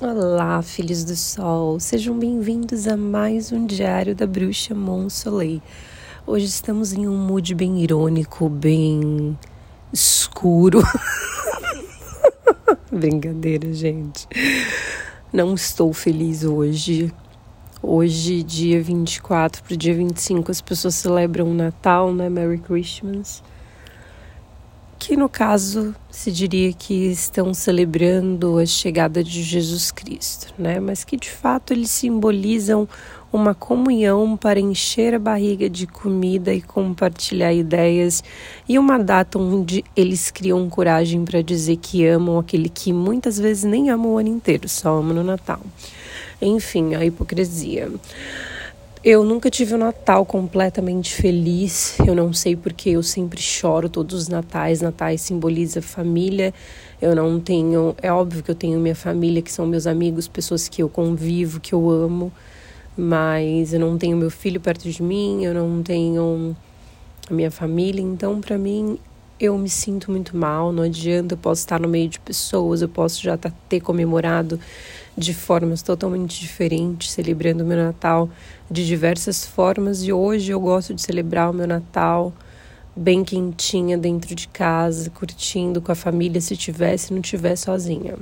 Olá, filhos do sol, sejam bem-vindos a mais um Diário da Bruxa Monsoleil. Hoje estamos em um mood bem irônico, bem escuro. Brincadeira, gente. Não estou feliz hoje. Hoje, dia 24 para o dia 25, as pessoas celebram o Natal, né? Merry Christmas que no caso se diria que estão celebrando a chegada de Jesus Cristo, né? Mas que de fato eles simbolizam uma comunhão para encher a barriga de comida e compartilhar ideias, e uma data onde eles criam coragem para dizer que amam aquele que muitas vezes nem amam o ano inteiro, só amam no Natal. Enfim, a hipocrisia. Eu nunca tive um Natal completamente feliz. Eu não sei porque eu sempre choro todos os natais. Natais simboliza família. Eu não tenho, é óbvio que eu tenho minha família, que são meus amigos, pessoas que eu convivo, que eu amo, mas eu não tenho meu filho perto de mim, eu não tenho a minha família, então para mim eu me sinto muito mal, não adianta, eu posso estar no meio de pessoas, eu posso já tá, ter comemorado de formas totalmente diferentes, celebrando o meu Natal de diversas formas e hoje eu gosto de celebrar o meu Natal bem quentinha dentro de casa, curtindo com a família se tivesse, não tiver sozinha.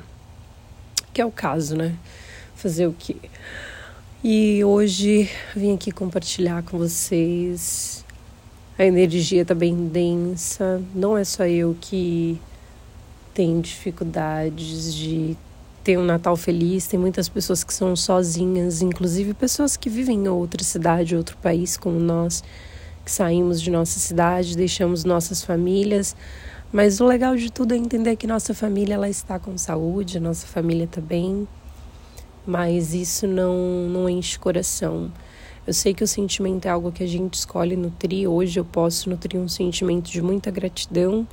Que é o caso, né? Fazer o quê? E hoje vim aqui compartilhar com vocês a energia está bem densa. Não é só eu que tenho dificuldades de ter um Natal feliz. Tem muitas pessoas que são sozinhas, inclusive pessoas que vivem em outra cidade, outro país, como nós, que saímos de nossa cidade, deixamos nossas famílias. Mas o legal de tudo é entender que nossa família ela está com saúde, nossa família está bem. Mas isso não, não enche o coração. Eu sei que o sentimento é algo que a gente escolhe nutrir. Hoje eu posso nutrir um sentimento de muita gratidão,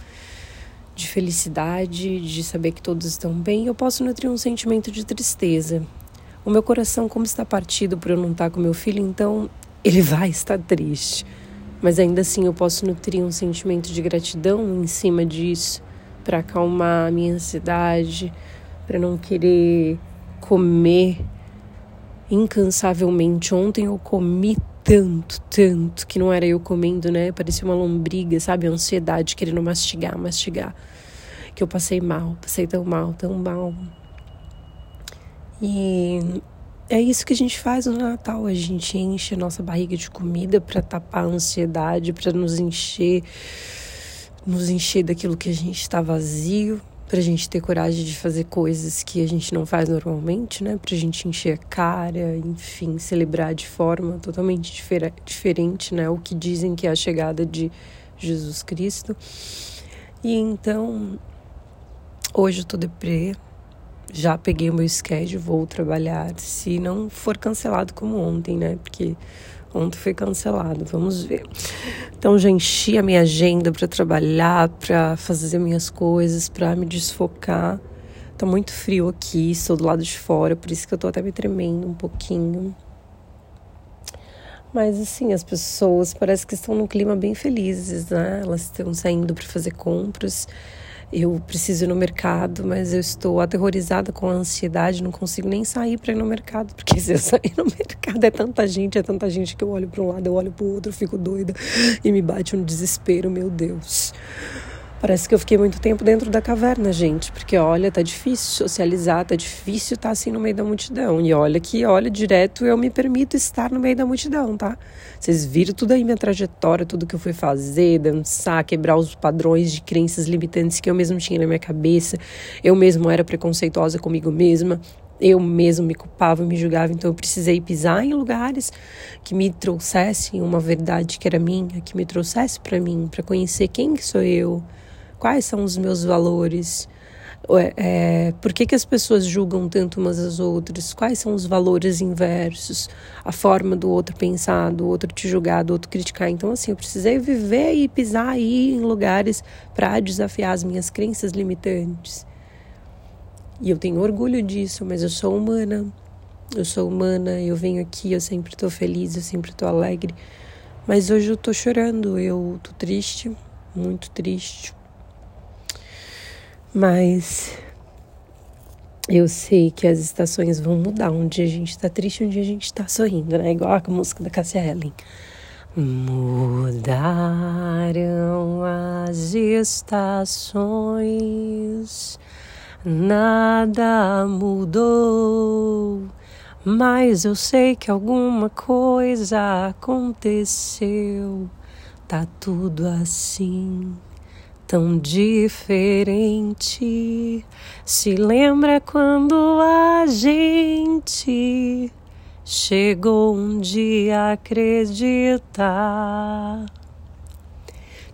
de felicidade, de saber que todos estão bem. Eu posso nutrir um sentimento de tristeza. O meu coração, como está partido por eu não estar com meu filho, então ele vai estar triste. Mas ainda assim eu posso nutrir um sentimento de gratidão em cima disso, para acalmar a minha ansiedade, para não querer comer incansavelmente. Ontem eu comi tanto, tanto, que não era eu comendo, né? Parecia uma lombriga, sabe? Ansiedade, querendo mastigar, mastigar. Que eu passei mal, passei tão mal, tão mal. E é isso que a gente faz no Natal. A gente enche a nossa barriga de comida para tapar a ansiedade, para nos encher, nos encher daquilo que a gente está vazio para a gente ter coragem de fazer coisas que a gente não faz normalmente, né? Para a gente encher a cara, enfim, celebrar de forma totalmente difer diferente, né? O que dizem que é a chegada de Jesus Cristo. E então, hoje eu tô deprê, já peguei o meu schedule, vou trabalhar, se não for cancelado como ontem, né? Porque Ontem foi cancelado, vamos ver. Então já enchi a minha agenda para trabalhar, para fazer minhas coisas, para me desfocar. Tá muito frio aqui, estou do lado de fora, por isso que eu tô até me tremendo um pouquinho. Mas assim, as pessoas parece que estão num clima bem felizes, né? Elas estão saindo para fazer compras eu preciso ir no mercado, mas eu estou aterrorizada com a ansiedade, não consigo nem sair para ir no mercado, porque se eu sair no mercado é tanta gente, é tanta gente que eu olho para um lado, eu olho para o outro, fico doida e me bate um desespero, meu Deus. Parece que eu fiquei muito tempo dentro da caverna, gente, porque olha, tá difícil socializar, tá difícil estar tá assim no meio da multidão. E olha que, olha, direto eu me permito estar no meio da multidão, tá? Vocês viram tudo aí, minha trajetória, tudo que eu fui fazer, dançar, quebrar os padrões de crenças limitantes que eu mesmo tinha na minha cabeça. Eu mesmo era preconceituosa comigo mesma. Eu mesmo me culpava, me julgava, então eu precisei pisar em lugares que me trouxessem uma verdade que era minha, que me trouxesse para mim, para conhecer quem que sou eu, quais são os meus valores, é, por que, que as pessoas julgam tanto umas às outras, quais são os valores inversos, a forma do outro pensar, do outro te julgar, do outro criticar. Então, assim, eu precisei viver e pisar aí em lugares para desafiar as minhas crenças limitantes. E eu tenho orgulho disso, mas eu sou humana. Eu sou humana, eu venho aqui, eu sempre estou feliz, eu sempre estou alegre. Mas hoje eu estou chorando, eu estou triste, muito triste mas eu sei que as estações vão mudar. Um dia a gente tá triste, um dia a gente tá sorrindo, né? Igual a música da Cassia Ellen. Mudaram as estações, nada mudou, mas eu sei que alguma coisa aconteceu. Tá tudo assim tão diferente. Se lembra quando a gente chegou um dia a acreditar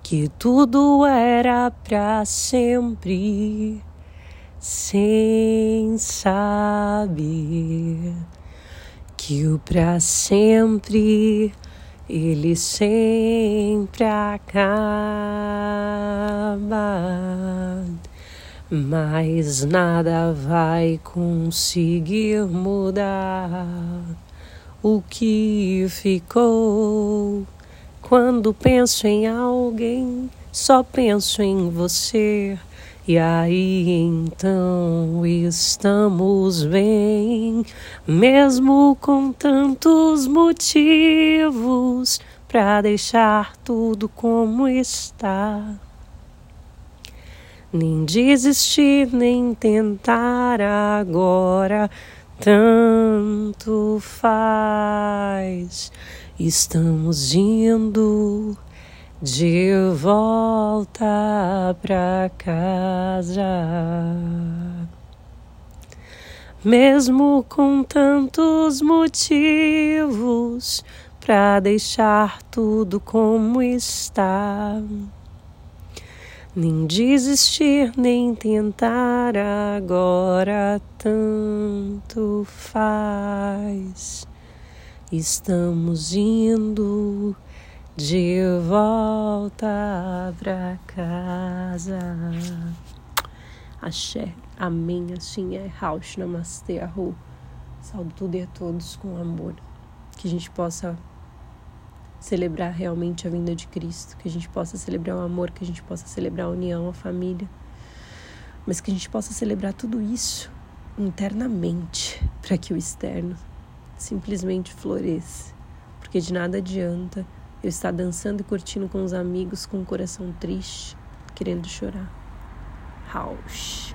que tudo era para sempre, sem saber que o para sempre ele sempre acaba, mas nada vai conseguir mudar o que ficou. Quando penso em alguém, só penso em você. E aí então estamos bem, mesmo com tantos motivos para deixar tudo como está. Nem desistir, nem tentar agora, tanto faz. Estamos indo de volta pra casa. Mesmo com tantos motivos para deixar tudo como está. Nem desistir, nem tentar agora, tanto faz. Estamos indo de volta pra casa. Axé, amém, assim é, Raush, Namastê, Arru. Saúde tudo e a todos com amor. Que a gente possa celebrar realmente a vinda de Cristo, que a gente possa celebrar o amor, que a gente possa celebrar a união, a família, mas que a gente possa celebrar tudo isso internamente, para que o externo simplesmente floresça, porque de nada adianta eu estar dançando e curtindo com os amigos com o coração triste, querendo chorar. House.